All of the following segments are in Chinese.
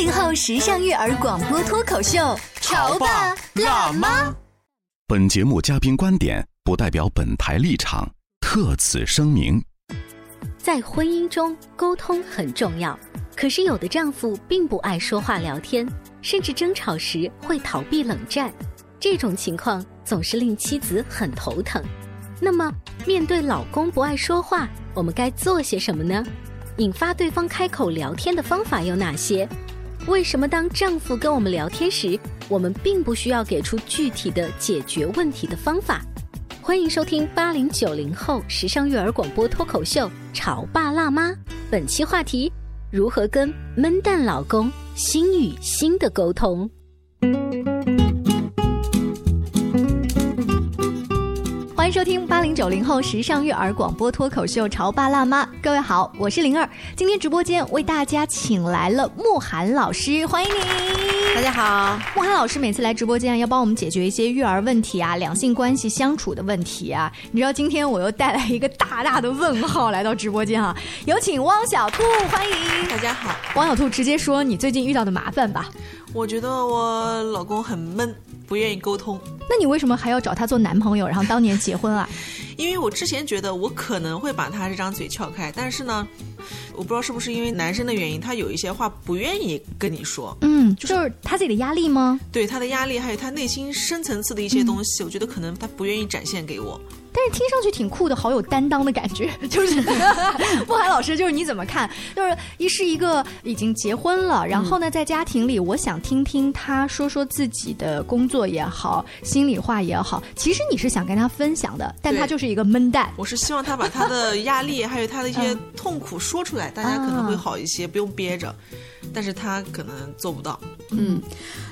八零后时尚育儿广播脱口秀，潮爸辣妈。本节目嘉宾观点不代表本台立场，特此声明。在婚姻中，沟通很重要。可是有的丈夫并不爱说话聊天，甚至争吵时会逃避冷战，这种情况总是令妻子很头疼。那么，面对老公不爱说话，我们该做些什么呢？引发对方开口聊天的方法有哪些？为什么当丈夫跟我们聊天时，我们并不需要给出具体的解决问题的方法？欢迎收听八零九零后时尚育儿广播脱口秀《潮爸辣妈》，本期话题：如何跟闷蛋老公心与心的沟通。欢迎收听八零九零后时尚育儿广播脱口秀《潮爸辣妈》，各位好，我是灵儿。今天直播间为大家请来了慕寒老师，欢迎你。大家好，慕寒老师每次来直播间要帮我们解决一些育儿问题啊、两性关系相处的问题啊。你知道今天我又带来一个大大的问号来到直播间啊，有请汪小兔，欢迎大家好。汪小兔直接说你最近遇到的麻烦吧。我觉得我老公很闷，不愿意沟通。那你为什么还要找他做男朋友，然后当年结婚啊？因为我之前觉得我可能会把他这张嘴撬开，但是呢，我不知道是不是因为男生的原因，他有一些话不愿意跟你说。嗯，就是他自己的压力吗？对他的压力，还有他内心深层次的一些东西，我觉得可能他不愿意展现给我。但是听上去挺酷的，好有担当的感觉。就是慕寒老师，就是你怎么看？就是一是一个已经结婚了，然后呢，在家庭里，我想听听他说说自己的工作也好，心里话也好。其实你是想跟他分享的，但他就是一个闷蛋。我是希望他把他的 压力还有他的一些痛苦说出来，大家可能会好一些，不用憋着。但是他可能做不到。嗯，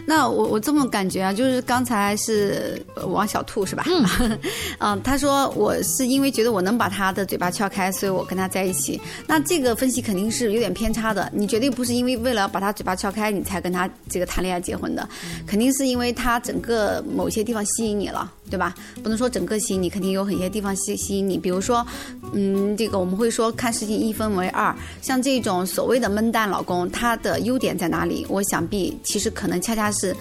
那我我这么感觉啊，就是刚才是王小兔是吧？嗯，嗯，他说我是因为觉得我能把他的嘴巴撬开，所以我跟他在一起。那这个分析肯定是有点偏差的。你绝对不是因为为了把他嘴巴撬开，你才跟他这个谈恋爱结婚的，肯定是因为他整个某些地方吸引你了，对吧？不能说整个吸引你，肯定有很些地方吸吸引你。比如说，嗯，这个我们会说看事情一分为二，像这种所谓的闷蛋老公，他的优点在哪里？我想必其实可能恰恰是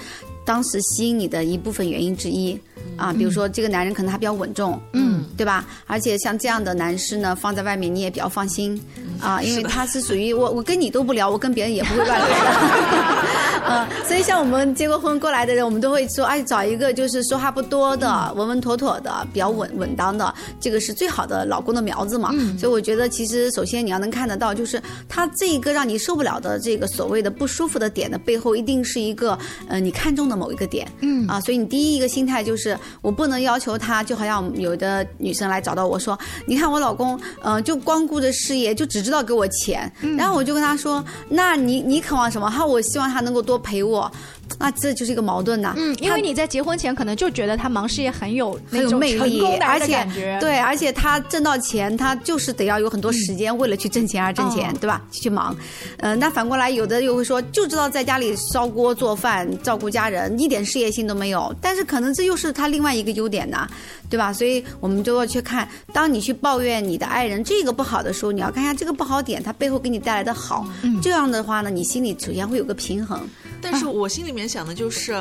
当时吸引你的一部分原因之一啊。比如说，这个男人可能他比较稳重，嗯，对吧？而且像这样的男士呢，放在外面你也比较放心啊，因为他是属于我，我跟你都不聊，我跟别人也不会乱聊 的。呃，所以像我们结过婚过来的人，我们都会说，哎，找一个就是说话不多的、稳稳妥妥的、比较稳稳当的，这个是最好的老公的苗子嘛。所以我觉得，其实首先你要能看得到，就是他这一个让你受不了的这个所谓的不舒服的点的背后，一定是一个呃你看中的某一个点。嗯啊，所以你第一一个心态就是，我不能要求他，就好像有的女生来找到我说，你看我老公，呃，就光顾着事业，就只知道给我钱。嗯然后我就跟他说，那你你渴望什么？哈，我希望他能够多陪我。那这就是一个矛盾呐。嗯，因为你在结婚前可能就觉得他忙事业很有很有魅力，而且对对，而且他挣到钱，他就是得要有很多时间为了去挣钱而挣钱，对吧？去忙。呃，那反过来，有的又会说，就知道在家里烧锅做饭、照顾家人，一点事业心都没有。但是可能这又是他另外一个优点呐，对吧？所以我们就要去看，当你去抱怨你的爱人这个不好的时候，你要看一下这个不好点，他背后给你带来的好。这样的话呢，你心里首先会有个平衡。但是我心里面想的就是，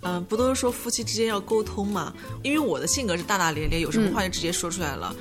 嗯、呃，不都是说夫妻之间要沟通嘛？因为我的性格是大大咧咧，有什么话就直接说出来了，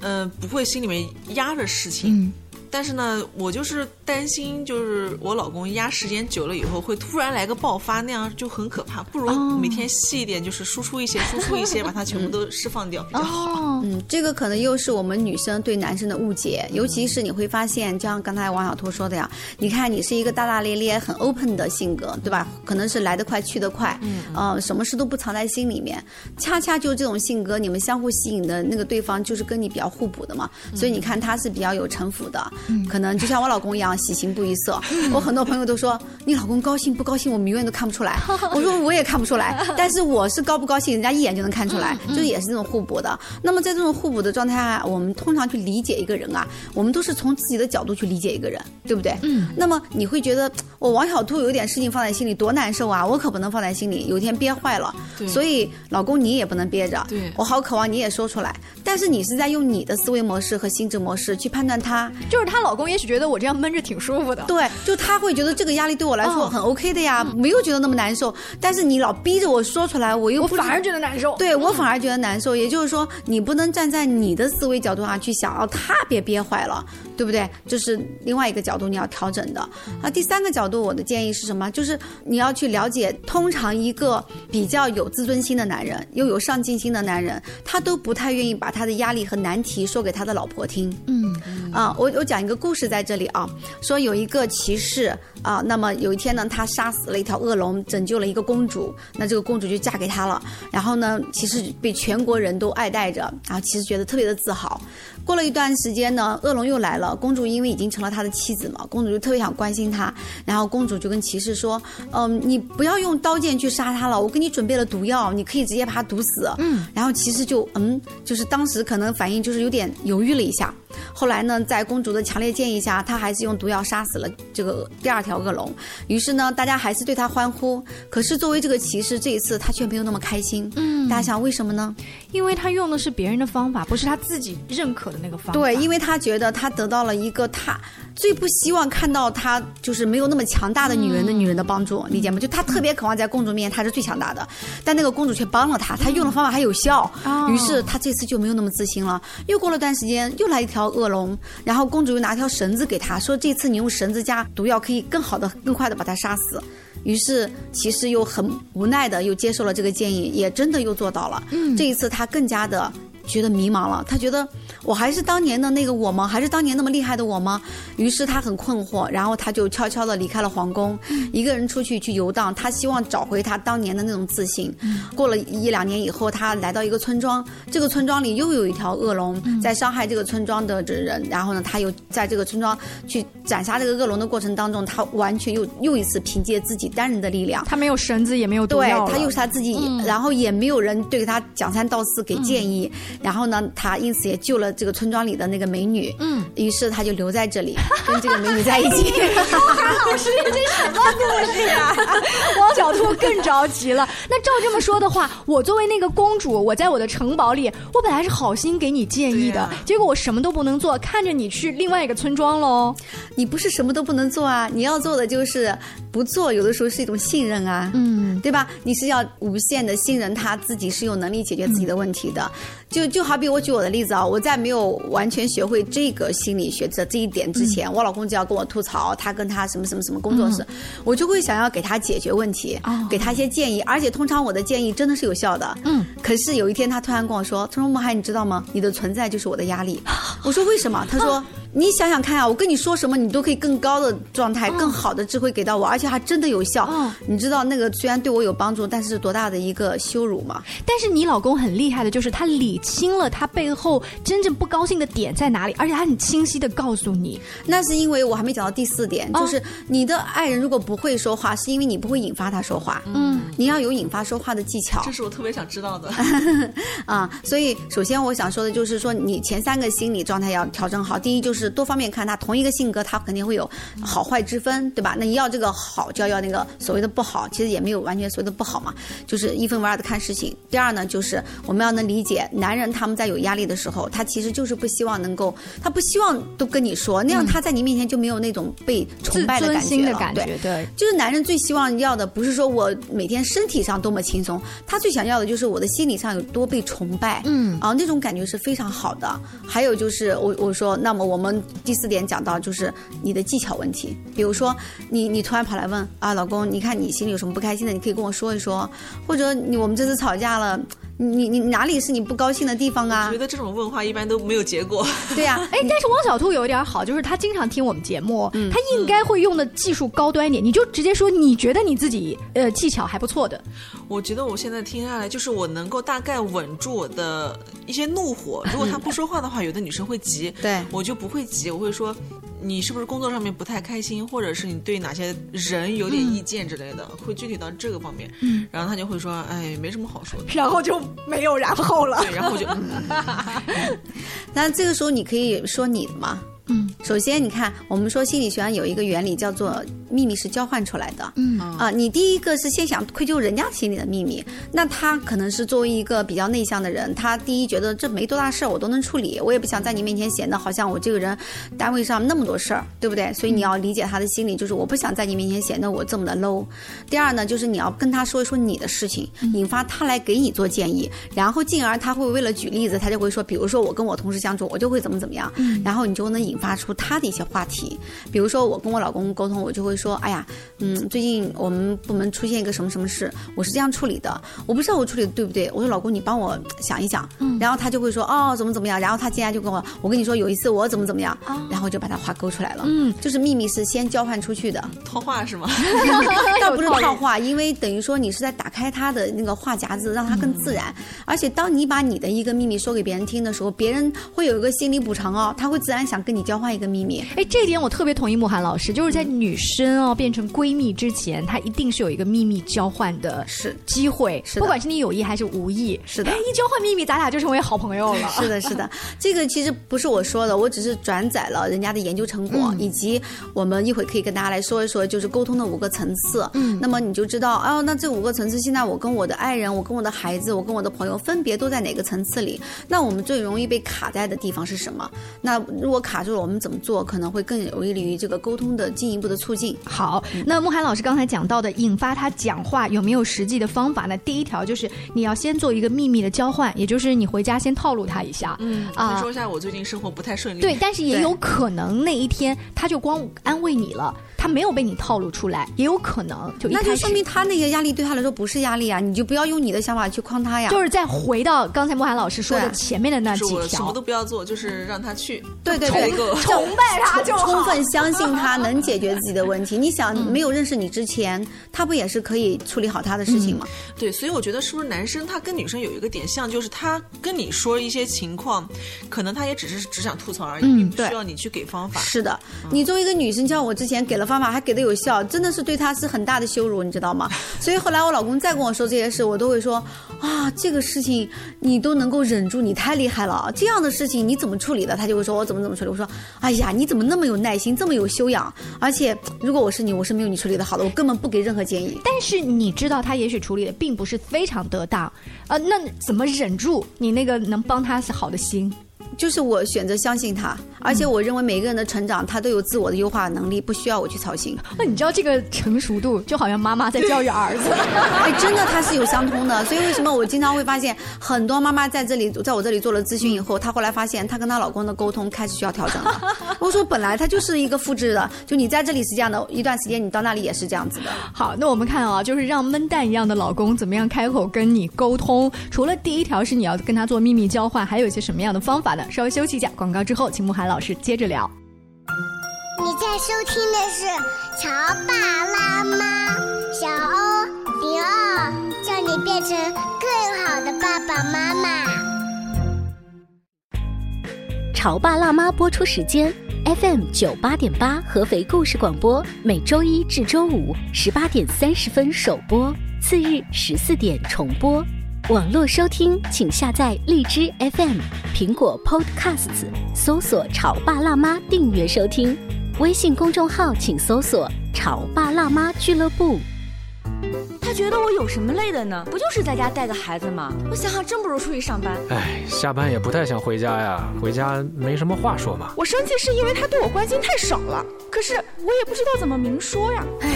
嗯、呃，不会心里面压着事情。嗯但是呢，我就是担心，就是我老公压时间久了以后会突然来个爆发，那样就很可怕。不如每天细一点，就是输出一些，输出一些，把它全部都释放掉比较好。哦，嗯，这个可能又是我们女生对男生的误解，尤其是你会发现，就像刚才王小托说的呀，你看你是一个大大咧咧、很 open 的性格，对吧？可能是来得快去得快，嗯，呃，什么事都不藏在心里面。恰恰就这种性格，你们相互吸引的那个对方就是跟你比较互补的嘛。所以你看他是比较有城府的，可能就像我老公一样喜形不异色。我很多朋友都说你老公高兴不高兴，我们永远都看不出来。我说我也看不出来，但是我是高不高兴，人家一眼就能看出来，就也是这种互补的。那么在这种互补的状态下，我们通常去理解一个人啊，我们都是从自己的角度去理解一个人，对不对？嗯。那么你会觉得我王小兔有点事情放在心里多难受啊，我可不能放在心里，有一天憋坏了。对所以老公你也不能憋着。对我好渴望你也说出来，但是你是在用你的思维模式和心智模式去判断他。就是她老公也许觉得我这样闷着挺舒服的。对，就他会觉得这个压力对我来说嗯很 OK 的呀，没有觉得那么难受。但是你老逼着我说出来，我又我反而觉得难受。对我反而觉得难受。也就是说，你不能站在你的思维角度上去想，哦，他别憋坏了，对不对？这是另外一个角度你要调整的。啊，第三个角度，我的建议是什么？就是你要去了解，通常一个比较有自尊心的男人，又有上进心的男人，他都不太愿意把他的压力和难题说给他的老婆听。嗯，啊，我我讲一个故事在这里啊，说有一个骑士啊，那么有一天呢，他杀死了一条恶龙，拯救了一个公主，那这个公主就嫁给他了。然后呢，骑士被全国人都爱戴着，然后骑士觉得特别的自豪。过了一段时间呢，恶龙又来了，公主因为已经成了他的妻子嘛，公主就特别想关心他，然后公主就跟骑士说：“嗯、你不要用刀剑去杀他了，我给你准备了毒药，你可以直接把他毒死。”嗯，然后骑士就嗯，就是当时可能反应就是有点犹豫了一下。后来呢，在公主的强烈建议下，他还是用毒药杀死了这个第二条恶龙。于是呢，大家还是对他欢呼。可是作为这个骑士，这一次他却没有那么开心。嗯，大家想为什么呢？因为他用的是别人的方法，不是他自己认可的那个方法。对，因为他觉得他得到了一个他最不希望看到他就是没有那么强大的女人的女人的帮助，理解吗？就他特别渴望在公主面前他是最强大的，但那个公主却帮了他，他用的方法还有效，于是他这次就没有那么自信了。又过了段时间，又来一条恶龙，然后公主又拿条绳子给他说，这次你用绳子加毒药可以更好的、更快的把他杀死。于是骑士又很无奈的又接受了这个建议，也真的又做到了。嗯，这一次他更加的觉得迷茫了，他觉得我还是当年的那个我吗？还是当年那么厉害的我吗？于是他很困惑，然后他就悄悄地离开了皇宫，一个人出去去游荡。他希望找回他当年的那种自信。过了一两年以后，他来到一个村庄，这个村庄里又有一条恶龙在伤害这个村庄的人。然后呢，他又在这个村庄去斩杀这个恶龙的过程当中，他完全又又一次凭借自己单人的力量。他没有绳子，也没有毒对他又是他自己，然后也没有人对他讲三道四给建议，然后呢，他因此也救了这个村庄里的那个美女，嗯，于是他就留在这里跟这个美女在一起。老师，这什么故事呀？王小兔更着急了。那照这么说的话，我作为那个公主，我在我的城堡里，我本来是好心给你建议的，结果我什么都不能做，看着你去另外一个村庄喽。你不是什么都不能做啊，你要做的就是不做，有的时候是一种信任啊，嗯，对吧？你是要无限的信任他自己是有能力解决自己的问题的。就就好比我举我的例子啊，我在没有完全学会这个心理学的这一点之前，我老公就要跟我吐槽他跟他什么什么什么工作室，我就会想要给他解决问题，给他一些建议，而且通常我的建议真的是有效的。嗯，可是有一天他突然跟我说：“他说梦涵，你知道吗？你的存在就是我的压力。”我说为什么？他说。你想想看啊，我跟你说什么，你都可以更高的状态、更好的智慧给到我，而且还真的有效。嗯你知道那个虽然对我有帮助，但是是多大的一个羞辱吗？但是你老公很厉害的，就是他理清了他背后真正不高兴的点在哪里，而且他很清晰的告诉你。那是因为我还没讲到第四点，哦就是你的爱人如果不会说话，是因为你不会引发他说话。嗯，你要有引发说话的技巧这是我特别想知道的。啊。所以，首先我想说的就是说，你前三个心理状态要调整好。第一就是多方面看他，同一个性格他肯定会有好坏之分，对吧？那你要这个好，就要要那个所谓的不好，其实也没有完全所谓的不好嘛，就是一分为二的看事情。第二呢，就是我们要能理解，男人他们在有压力的时候，他其实就是不希望能够，他不希望都跟你说，那样他在你面前就没有那种被崇拜的感觉了，的感觉对。，对。就是男人最希望要的，不是说我每天身体上多么轻松，他最想要的就是我的心理上有多被崇拜，嗯，啊，那种感觉是非常好的。还有就是我我说，那么我们们第四点讲到就是你的技巧问题，比如说你你突然跑来问啊，老公，你看你心里有什么不开心的，你可以跟我说一说，或者你我们这次吵架了。你你哪里是你不高兴的地方啊？我觉得这种问话一般都没有结果。对呀、哎，但是汪小兔有一点好，就是他经常听我们节目，嗯他应该会用的技术高端一点。你就直接说你觉得你自己呃技巧还不错的，我觉得我现在听下来，就是我能够大概稳住我的一些怒火。如果他不说话的话，有的女生会急，对我就不会急，我会说。你是不是工作上面不太开心，或者是你对哪些人有点意见之类的，会具体到这个方面。嗯，然后他就会说，哎，没什么好说的。然后就没有然后了。对，然后就，嗯、那这个时候你可以说你的嘛。嗯，首先你看，我们说心理学上有一个原理叫做秘密是交换出来的。嗯啊，你第一个是先想愧疚人家心里的秘密，那他可能是作为一个比较内向的人，他第一觉得这没多大事儿，我都能处理，我也不想在你面前显得好像我这个人单位上那么多事儿，对不对？所以你要理解他的心理，就是我不想在你面前显得我这么的 low。第二呢，就是你要跟他说一说你的事情，引发他来给你做建议，然后进而他会为了举例子，他就会说，比如说我跟我同事相处，我就会怎么怎么样，然后你就能引发出他的一些话题。比如说我跟我老公沟通，我就会说，哎呀，嗯，最近我们部门出现一个什么什么事，我是这样处理的，我不知道我处理的对不对。我说老公，你帮我想一想。嗯然后他就会说，哦，怎么怎么样。然后他接下来就跟我，我跟你说有一次我怎么怎么样，然后就把他话勾出来了。嗯，就是秘密是先交换出去的。套话是吗？倒不是套话，因为等于说你是在打开他的那个话匣子，让他更自然。而且当你把你的一个秘密说给别人听的时候，别人会有一个心理补偿哦，他会自然想跟你交换一个秘密。哎，这一点我特别同意慕寒老师，就是在女生哦变成闺蜜之前，她一定是有一个秘密交换的是机会，是的不管是你有意还是无意。是的哎，一交换秘密，咱俩就成为好朋友了。是的，是的，这个其实不是我说的，我只是转载了人家的研究成果，以及我们一会可以跟大家来说一说，就是沟通的五个层次。嗯，那么你就知道，哦，那这五个层次，现在我跟我的爱人，我跟我的孩子，我跟我的朋友，分别都在哪个层次里？那我们最容易被卡在的地方是什么？那如果卡住了，我们怎么做可能会更有利于这个沟通的进一步的促进？好，那慕寒老师刚才讲到的引发他讲话有没有实际的方法呢？第一条就是你要先做一个秘密的交换，也就是你回家先套路他一下。嗯啊说一下我最近生活不太顺利。对，但是也有可能那一天他就光安慰你了，他没有被你套路出来，也有可能就一开始那就说明他那些压力对他来说不是压力啊！你就不要用你的想法去框他呀。就是再回到刚才莫寒老师说的前面的那几是我什么都。不要做，就是让他去。对对对崇拜 他就充分相信他能解决自己的问题。你想，没有认识你之前，他不也是可以处理好他的事情吗？对，所以我觉得是不是男生他跟女生有一个点像，就是他跟你说一些情况，可能他也只是只想吐槽而已，并不需要你去给方法。是的，你作为一个女生，像我之前给了方法，还给的有效，真的是对他是很大的羞辱，你知道吗？所以后来我老公再跟我说这些事，我都会说啊，这个事情你都能够忍住，你太厉害了。这样的事情你怎么处理的？他就会说我怎么怎么处理。我说，哎呀，你怎么那么有耐心，这么有修养？而且如果我是你，我是没有你处理的好的，我根本不给任何建议。但是你知道他也许处理的并不是非常得当，呃，那怎么忍住你那个能帮他是好的心？就是我选择相信他，而且我认为每个人的成长，他都有自我的优化能力，不需要我去操心。那你知道这个成熟度就好像妈妈在教育儿子。哎，真的，它是有相通的。所以为什么我经常会发现很多妈妈在这里，在我这里做了咨询以后，她后来发现她跟她老公的沟通开始需要调整了。我说本来它就是一个复制的，就你在这里是这样的，一段时间你到那里也是这样子的。好，那我们看啊，就是让闷蛋一样的老公怎么样开口跟你沟通。除了第一条是你要跟他做秘密交换，还有一些什么样的方法呢？稍微休息一下，广告之后，请慕寒老师接着聊。你在收听的是《潮爸辣妈》，小欧零二，叫你变成更好的爸爸妈妈。潮爸辣妈播出时间：FM 九八点八合肥故事广播，每周一至周五十八点三十分首播，次日十四点重播。网络收听，请下载荔枝 FM、苹果 Podcasts，搜索“潮爸辣妈”订阅收听。微信公众号请搜索“潮爸辣妈俱乐部”。他觉得我有什么累的呢？不就是在家带个孩子吗？我想想，真不如出去上班。哎，下班也不太想回家呀，回家没什么话说嘛。我生气是因为他对我关心太少了，可是我也不知道怎么明说呀。哎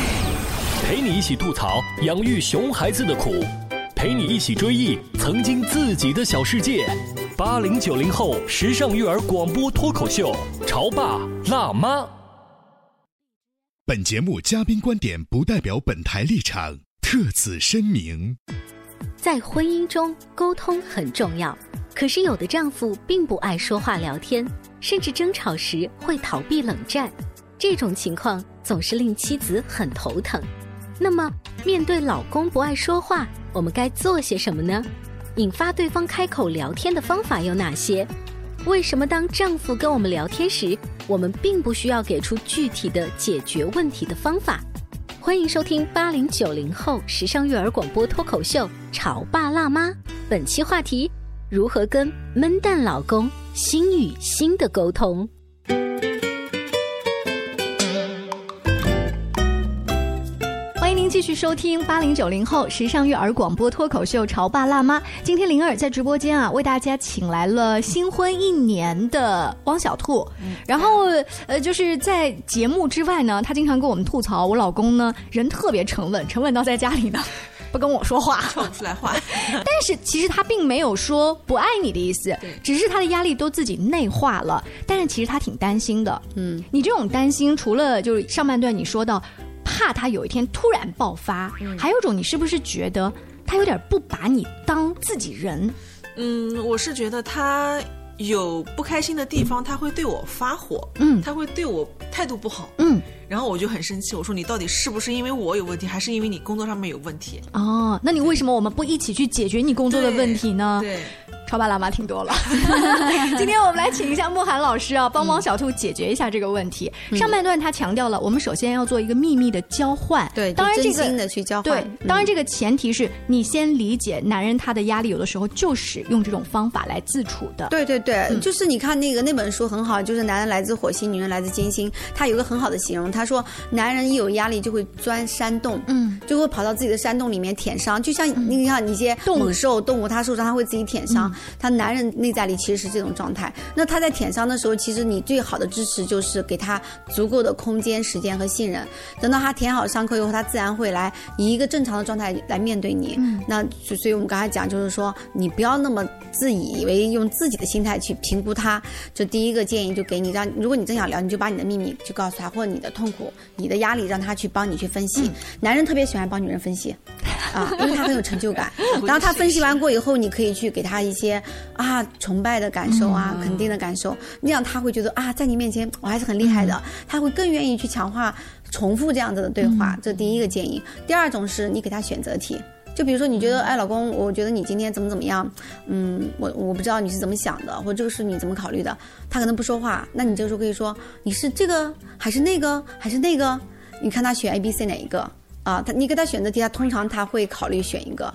陪你一起吐槽养育熊孩子的苦，陪你一起追忆曾经自己的小世界。八零九零后时尚育儿广播脱口秀，潮爸辣妈。本节目嘉宾观点不代表本台立场，特此声明。在婚姻中，沟通很重要，可是有的丈夫并不爱说话聊天，甚至争吵时会逃避冷战，这种情况总是令妻子很头疼。那么，面对老公不爱说话，我们该做些什么呢？引发对方开口聊天的方法有哪些？为什么当丈夫跟我们聊天时，我们并不需要给出具体的解决问题的方法？欢迎收听八零九零后时尚育儿广播脱口秀《潮爸辣妈》，本期话题：如何跟闷蛋老公心与心的沟通。继续收听八零九零后时尚育儿广播脱口秀《潮爸辣妈》。今天灵儿在直播间啊，为大家请来了新婚一年的汪小兔。然后呃，就是在节目之外呢，他经常跟我们吐槽，我老公呢人特别沉稳，沉稳到在家里呢 不跟我说话，说不出来话。但是其实他并没有说不爱你的意思，只是他的压力都自己内化了。但是其实他挺担心的。嗯，你这种担心，除了就是上半段你说到。怕他有一天突然爆发，还有种你是不是觉得他有点不把你当自己人？嗯，我是觉得他有不开心的地方，他会对我发火，嗯，他会对我态度不好，嗯，然后我就很生气，我说你到底是不是因为我有问题，还是因为你工作上面有问题？哦，那你为什么我们不一起去解决你工作的问题呢？对。超爸辣妈听多了，今天我们来请一下慕寒老师啊，帮帮小兔解决一下这个问题。上半段他强调了，我们首先要做一个秘密的交换，对，当然这个真心的去交换，对，当然这个前提是你先理解男人他的压力，有的时候就是用这种方法来自处的。对对对，就是你看那个那本书很好，就是男人来自火星，女人来自金星，他有个很好的形容，他说男人一有压力就会钻山洞，嗯，就会跑到自己的山洞里面舔伤，就像你看一些猛兽动物，它受伤它会自己舔伤。他男人内在里其实是这种状态，那他在舔伤的时候，其实你最好的支持就是给他足够的空间、时间和信任。等到他舔好伤口以后，他自然会来以一个正常的状态来面对你。嗯，那所以我们刚才讲就是说，你不要那么自以为用自己的心态去评估他。就第一个建议就给你，让如果你真想聊，你就把你的秘密去告诉他，或者你的痛苦、你的压力，让他去帮你去分析。男人特别喜欢帮女人分析，啊，因为他很有成就感。然后他分析完过以后，你可以去给他一些。啊，崇拜的感受啊，肯定的感受，那样他会觉得啊，在你面前我还是很厉害的，他会更愿意去强化、重复这样子的对话。这第一个建议。第二种是你给他选择题，就比如说你觉得，哎，老公，我觉得你今天怎么怎么样，嗯，我我不知道你是怎么想的，或者这个是你怎么考虑的，他可能不说话，那你这个时候可以说，你是这个还是那个还是那个？你看他选 A、B、C 哪一个？啊，他你给他选择题，他通常他会考虑选一个，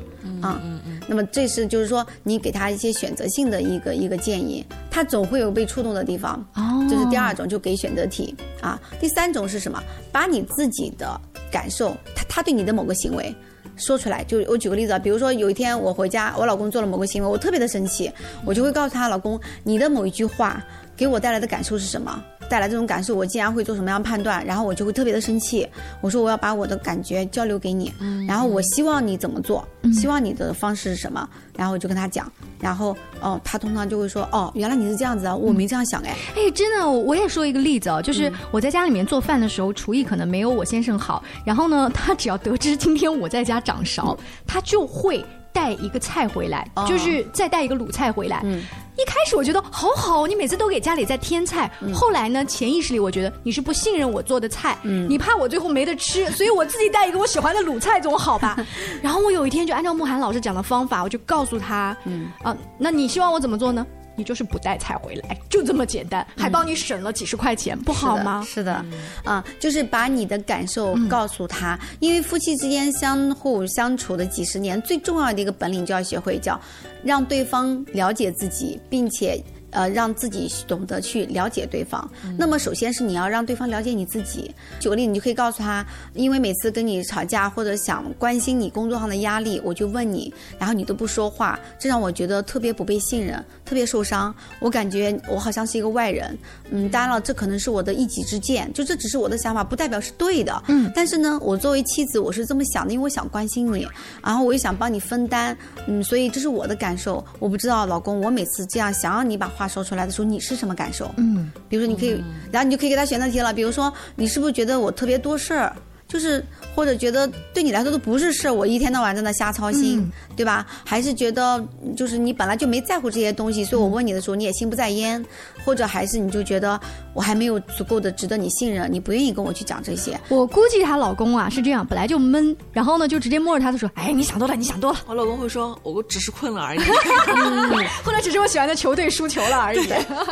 啊，那么这是就是说你给他一些选择性的一个一个建议，他总会有被触动的地方。哦，这是第二种，就给选择题啊。第三种是什么？把你自己的感受，他他对你的某个行为说出来。就我举个例子啊，比如说有一天我回家，我老公做了某个行为，我特别的生气，我就会告诉他老公，你的某一句话给我带来的感受是什么？带来这种感受，我竟然会做什么样判断？然后我就会特别的生气。我说我要把我的感觉交流给你，然后我希望你怎么做？希望你的方式是什么？然后我就跟他讲，然后哦，他通常就会说哦，原来你是这样子啊，我没这样想哎。哎，真的，我也说一个例子哦，就是我在家里面做饭的时候，厨艺可能没有我先生好。然后呢，他只要得知今天我在家掌勺，他就会带一个菜回来，就是再带一个卤菜回来。一开始我觉得好好，你每次都给家里在添菜。后来呢，潜意识里我觉得你是不信任我做的菜，你怕我最后没得吃，所以我自己带一个我喜欢的卤菜总好吧。然后我有一天就按照慕寒老师讲的方法，我就告诉他，啊，那你希望我怎么做呢？你就是不带菜回来，就这么简单，还帮你省了几十块钱，不好吗？是的，啊，就是把你的感受告诉他，因为夫妻之间相互相处的几十年，最重要的一个本领就要学会，叫让对方了解自己，并且。呃，让自己懂得去了解对方。那么，首先是你要让对方了解你自己。举个例，你就可以告诉他，因为每次跟你吵架或者想关心你工作上的压力，我就问你，然后你都不说话，这让我觉得特别不被信任，特别受伤。我感觉我好像是一个外人。嗯，当然了，这可能是我的一己之见，就这只是我的想法，不代表是对的。嗯，但是呢，我作为妻子，我是这么想的，因为我想关心你，然后我又想帮你分担。嗯，所以这是我的感受。我不知道，老公，我每次这样想让你把话说出来的时候，你是什么感受？嗯，比如说你可以，然后你就可以给他选择题了。比如说，你是不是觉得我特别多事儿？就是或者觉得对你来说都不是事儿，我一天到晚在那瞎操心，对吧？还是觉得就是你本来就没在乎这些东西，所以我问你的时候你也心不在焉，或者还是你就觉得我还没有足够的值得你信任，你不愿意跟我去讲这些。我估计她老公啊是这样，本来就闷，然后呢就直接摸着她的说：“哎，你想多了，你想多了。”我老公会说：“我只是困了而已。”或者只是我喜欢的球队输球了而已。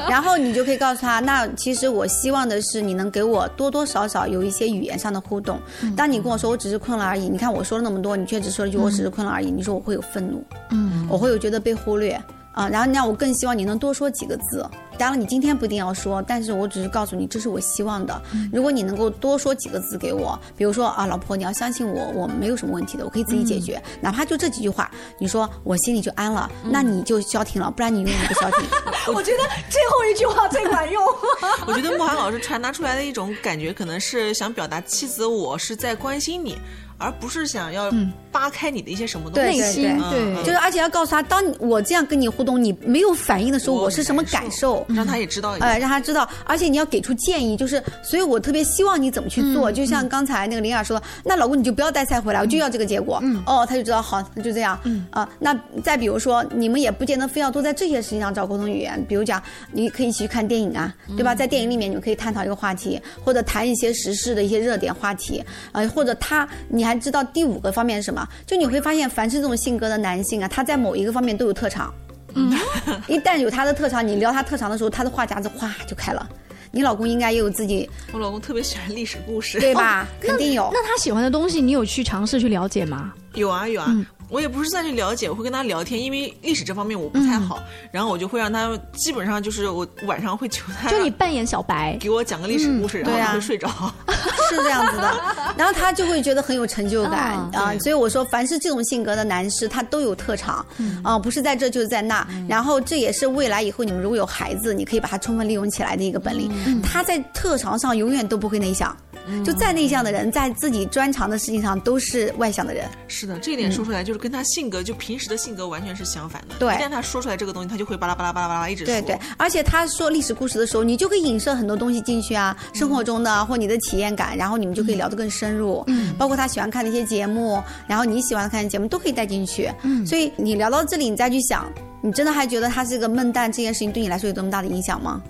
然后你就可以告诉他，那其实我希望的是你能给我多多少少有一些语言上的互动。当你跟我说我只是困了而已，你看我说了那么多，你却只说了一句我只是困了而已，你说我会有愤怒，嗯，我会有觉得被忽略啊。然后让我更希望你能多说几个字。当然，你今天不一定要说，但是我只是告诉你，这是我希望的。如果你能够多说几个字给我，比如说啊，老婆，你要相信我，我没有什么问题的，我可以自己解决，哪怕就这几句话，你说我心里就安了，那你就消停了，不然你永远不消停。我觉得最后一句话最管用。我觉得慕寒老师传达出来的一种感觉，可能是想表达妻子我是在关心你。而不是想要扒开你的一些什么东西，内心对，就是而且要告诉他，当我这样跟你互动，你没有反应的时候，我是什么感受，让他也知道，哎，让他知道，而且你要给出建议，就是，所以我特别希望你怎么去做，就像刚才那个林儿说，那老公你就不要带菜回来，我就要这个结果，哦，他就知道，好，就这样，啊，那再比如说，你们也不见得非要都在这些事情上找沟通语言，比如讲，你可以一起去看电影啊，对吧？在电影里面你们可以探讨一个话题，或者谈一些时事的一些热点话题，呃，或者他你。还知道第五个方面是什么？就你会发现，凡是这种性格的男性啊，他在某一个方面都有特长。嗯，一旦有他的特长，你聊他特长的时候，他的话匣子哗就开了。你老公应该也有自己，我老公特别喜欢历史故事，对吧？肯定有。那他喜欢的东西，你有去尝试去了解吗？有啊，有啊。我也不是再去了解，我会跟他聊天，因为历史这方面我不太好，然后我就会让他基本上就是我晚上会求他，就你扮演小白，给我讲个历史故事，然后他会睡着，是这样子的，然后他就会觉得很有成就感啊，所以我说，凡是这种性格的男士，他都有特长啊，不是在这就是在那，然后这也是未来以后你们如果有孩子，你可以把他充分利用起来的一个本领，他在特长上永远都不会内向。就再内向的人，在自己专长的事情上都是外向的人。是的，这一点说出来，就是跟他性格，就平时的性格完全是相反的。对，一旦他说出来这个东西，他就会巴拉巴拉巴拉巴拉一直说。对对，而且他说历史故事的时候，你就可以影射很多东西进去啊，生活中的或你的体验感，然后你们就可以聊得更深入。嗯，包括他喜欢看的一些节目，然后你喜欢看的节目都可以带进去。嗯，所以你聊到这里，你再去想，你真的还觉得他是个闷蛋，这件事情对你来说有多么大的影响吗？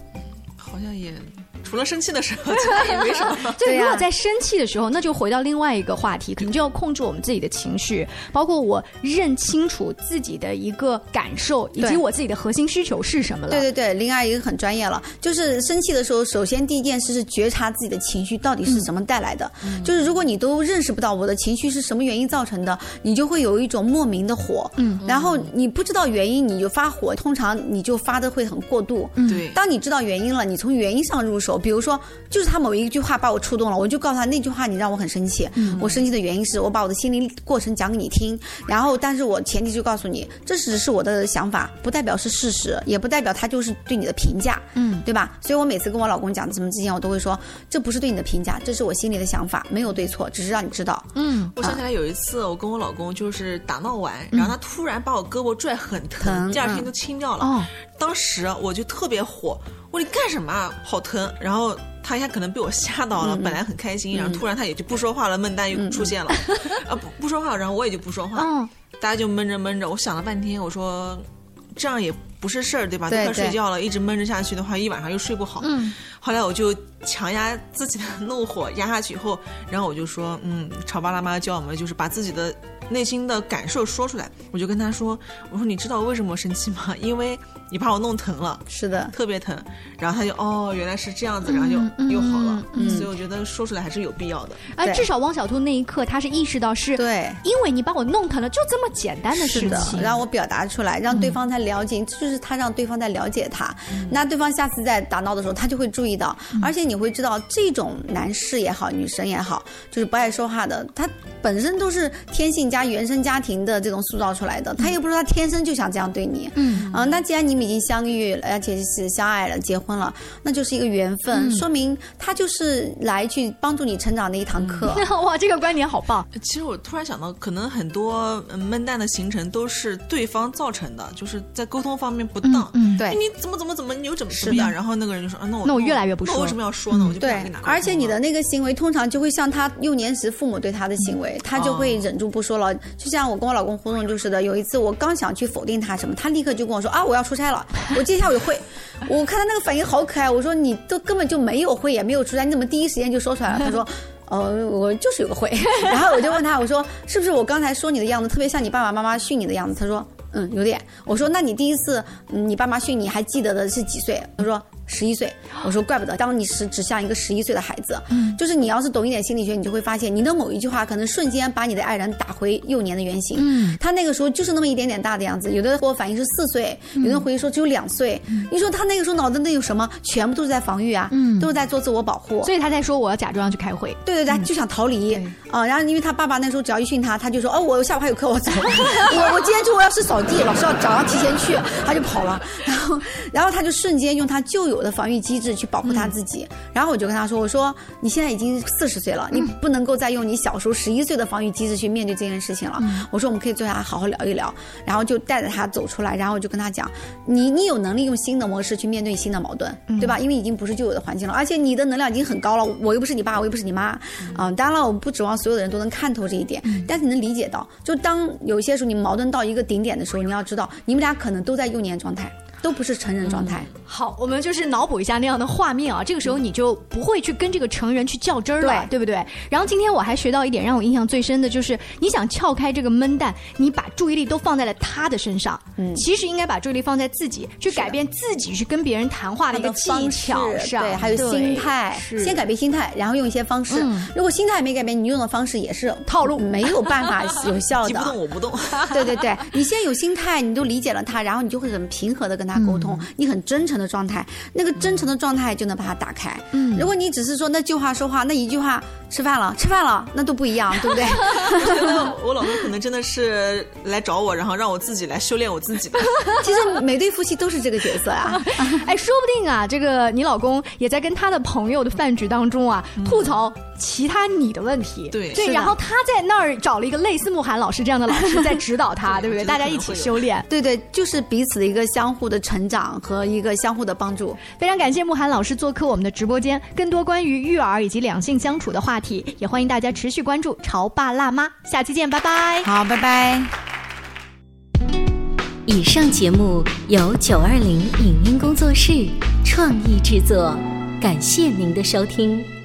好像也。除了生气的时候，其他也没什么。对如果在生气的时候，那就回到另外一个话题，可能就要控制我们自己的情绪，包括我认清楚自己的一个感受，以及我自己的核心需求是什么了。对 对对，林儿已经很专业了。就是生气的时候，首先第一件事是觉察自己的情绪到底是什么带来的。就是如果你都认识不到我的情绪是什么原因造成的，你就会有一种莫名的火。嗯。然后你不知道原因，你就发火，通常你就发的会很过度。嗯。对。当你知道原因了，你从原因上入手。比如说，就是他某一句话把我触动了，我就告诉他那句话你让我很生气。我生气的原因是我把我的心理过程讲给你听，然后但是我前提就告诉你，这只是我的想法，不代表是事实，也不代表他就是对你的评价，嗯，对吧？所以我每次跟我老公讲什么之前，我都会说，这不是对你的评价，这是我心里的想法，没有对错，只是让你知道。嗯，我想起来有一次，我跟我老公就是打闹完，然后他突然把我胳膊拽很疼，第二天都青掉了。哦，当时我就特别火。我说你干什么？好疼！然后他一下可能被我吓到了，本来很开心，然后突然他也就不说话了，闷蛋又出现了，啊不不说话，然后我也就不说话，大家就闷着闷着。我想了半天，我说这样也不是事儿，对吧？都快睡觉了，一直闷着下去的话，一晚上又睡不好。后来我就强压自己的怒火压下去以后，然后我就说，嗯，潮爸辣妈教我们就是把自己的内心的感受说出来。我就跟他说，我说你知道为什么生气吗？因为。你把我弄疼了，是的，特别疼。然后他就哦，原来是这样子，然后就又好了。嗯所以我觉得说出来还是有必要的。啊，至少汪小兔那一刻他是意识到是，对，因为你把我弄疼了，就这么简单的事是的情，，让我表达出来，让对方在了解，这就是他让对方在了解他。那对方下次在打闹的时候，他就会注意到，而且你会知道，这种男士也好，女生也好，就是不爱说话的，他本身都是天性加原生家庭的这种塑造出来的，他又不是他天生就想这样对你。嗯啊，那既然你们已经相遇了，而且是相爱了，结婚了，那就是一个缘分，嗯说明他就是来去帮助你成长的一堂课。哇，这个观点好棒。其实我突然想到，可能很多嗯闷蛋的形成都是对方造成的，就是在沟通方面不当。嗯对你怎么怎么怎么，你又怎么怎么样？然后那个人就说，啊，那我那我越来越不说那我为什么要说呢？我就不想对跟他沟通，而且你的那个行为通常就会像他幼年时父母对他的行为，他就会忍住不说了。就像我跟我老公互动就是的，有一次我刚想去否定他什么，他立刻就跟我说啊，我要出差了，我今天下午有会。我看他那个反应好可爱，我说你都根本就没有会，也没有出来，你怎么第一时间就说出来了？他说。呃，我就是有个会，然后我就问他，我说是不是我刚才说你的样子特别像你爸爸妈妈训你的样子？他说，嗯，有点。我说那你第一次你爸妈训你还记得的是几岁？他说十一岁。我说怪不得，当你是只像一个十一岁的孩子，嗯就是你要是懂一点心理学，你就会发现你的某一句话可能瞬间把你的爱人打回幼年的原形。嗯，他那个时候就是那么一点点大的样子，有的给我反应是四岁，有的人回忆说只有两岁。你说他那个时候脑子那有什么？全部都是在防御啊，嗯都是在做自我保护。所以他在说我要假装去开会。对对对，就想逃离啊、然后因为他爸爸那时候只要一训他，他就说哦，我下午还有课，我走。我我今天中午要是扫地，老师要早上提前去，他就跑了。然后然后他就瞬间用他旧有的防御机制去保护他自己。然后我就跟他说，我说你现在已经四十岁了，你不能够再用你小时候十一岁的防御机制去面对这件事情了。我说我们可以坐下来好好聊一聊，然后就带着他走出来，然后我就跟他讲，你你有能力用新的模式去面对新的矛盾，对吧？因为已经不是旧有的环境了，而且你的能量已经很高了，我又不是你爸，我又不是你妈，啊、当然了，我们不指望所有的人都能看透这一点，但是你能理解到，就当有些时候你矛盾到一个顶点的时候，你要知道，你们俩可能都在幼年状态，都不是成人状态。好，我们就是脑补一下那样的画面啊，这个时候你就不会去跟这个成人去较真儿了，对不对？然后今天我还学到一点，让我印象最深的就是，你想撬开这个闷蛋，你把注意力都放在了他的身上，嗯，其实应该把注意力放在自己，去改变自己去跟别人谈话的一个技巧上，对，还有心态，先改变心态，然后用一些方式。如果心态没改变，你用的方式也是套路，没有办法有效的。你不动我不动。对对对，你先有心态，你都理解了他，然后你就会很平和的跟他沟通，你很真诚的状态，那个真诚的状态就能把它打开。嗯，如果你只是说那句话说话，那一句话吃饭了吃饭了，那都不一样，对不对？我觉得我老公可能真的是来找我，然后让我自己来修炼我自己吧。其实每对夫妻都是这个角色啊。哎，说不定啊，这个你老公也在跟他的朋友的饭局当中啊，吐槽其他你的问题。对对，然后他在那儿找了一个类似慕寒老师这样的老师在指导他，对不对？大家一起修炼。对对，就是彼此的一个相互的成长和一个相互的帮助。非常感谢慕寒老师做客我们的直播间，更多关于育儿以及两性相处的话题，也欢迎大家持续关注《潮爸辣妈》，下期见，拜拜。好，拜拜。以上节目由九二零影音工作室创意制作，感谢您的收听。